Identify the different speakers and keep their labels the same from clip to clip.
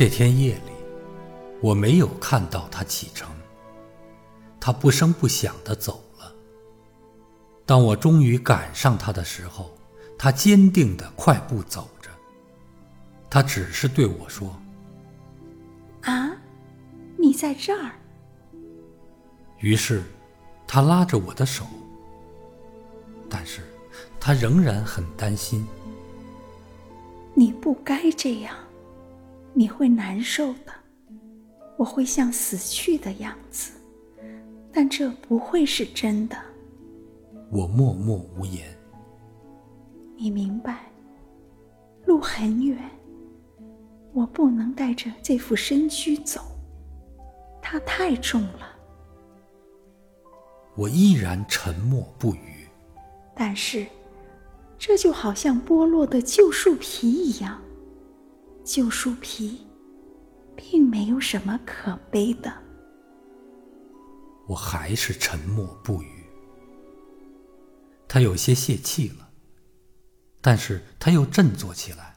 Speaker 1: 这天夜里，我没有看到他启程，他不声不响地走了。当我终于赶上他的时候，他坚定地快步走着。他只是对我说：“
Speaker 2: 啊，你在这儿。”
Speaker 1: 于是，他拉着我的手，但是他仍然很担心。
Speaker 2: 你不该这样，你会难受的。我会像死去的样子，但这不会是真的。
Speaker 1: 我默默无言。
Speaker 2: 你明白，路很远，我不能带着这副身躯走，它太重了。
Speaker 1: 我依然沉默不语。
Speaker 2: 但是。这就好像剥落的旧树皮一样，旧书皮，并没有什么可悲的。
Speaker 1: 我还是沉默不语。他有些泄气了，但是他又振作起来。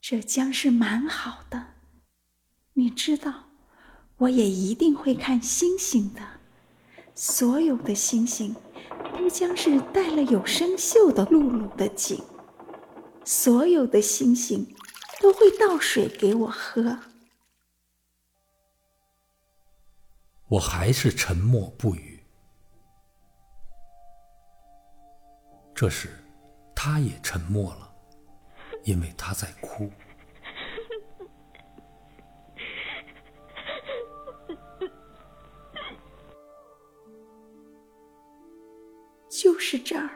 Speaker 2: 这将是蛮好的，你知道，我也一定会看星星的，所有的星星。都将是带了有生锈的露露的井，所有的星星都会倒水给我喝。
Speaker 1: 我还是沉默不语。这时，他也沉默了，因为他在哭。
Speaker 2: 就是这儿，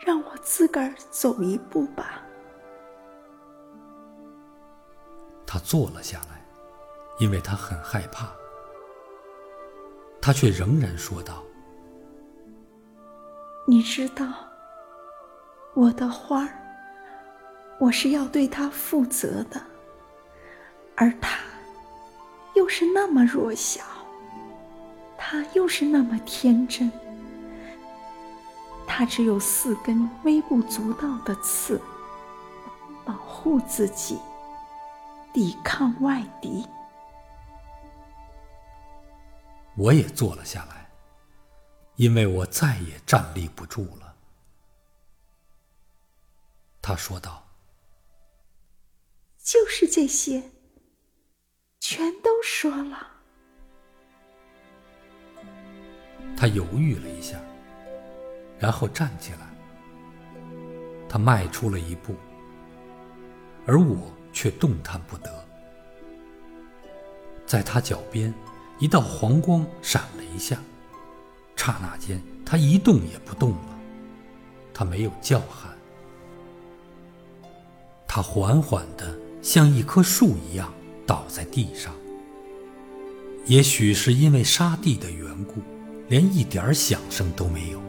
Speaker 2: 让我自个儿走一步吧。
Speaker 1: 他坐了下来，因为他很害怕。他却仍然说道：“
Speaker 2: 你知道，我的花儿，我是要对它负责的，而它又是那么弱小，它又是那么天真。”它只有四根微不足道的刺，保护自己，抵抗外敌。
Speaker 1: 我也坐了下来，因为我再也站立不住了。他说道：“
Speaker 2: 就是这些，全都说了。”
Speaker 1: 他犹豫了一下。然后站起来，他迈出了一步，而我却动弹不得。在他脚边，一道黄光闪了一下，刹那间，他一动也不动了。他没有叫喊，他缓缓的像一棵树一样倒在地上。也许是因为沙地的缘故，连一点响声都没有。